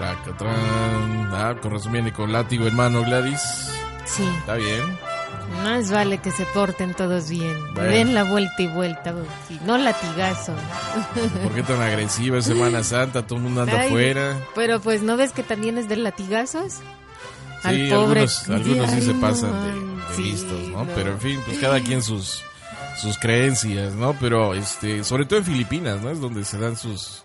Ah, con resumiendo con látigo en mano, Gladys. Sí. Está bien. Más vale que se porten todos bien. Den la vuelta y vuelta. No latigazo. ¿Por qué tan agresiva Semana Santa? Todo el mundo anda afuera. Pero pues, ¿no ves que también es de latigazos? Sí, algunos, algunos sí se pasan de, listos, ¿no? Pero en fin, pues cada quien sus sus creencias, ¿no? Pero este, sobre todo en Filipinas, ¿no? Es donde se dan sus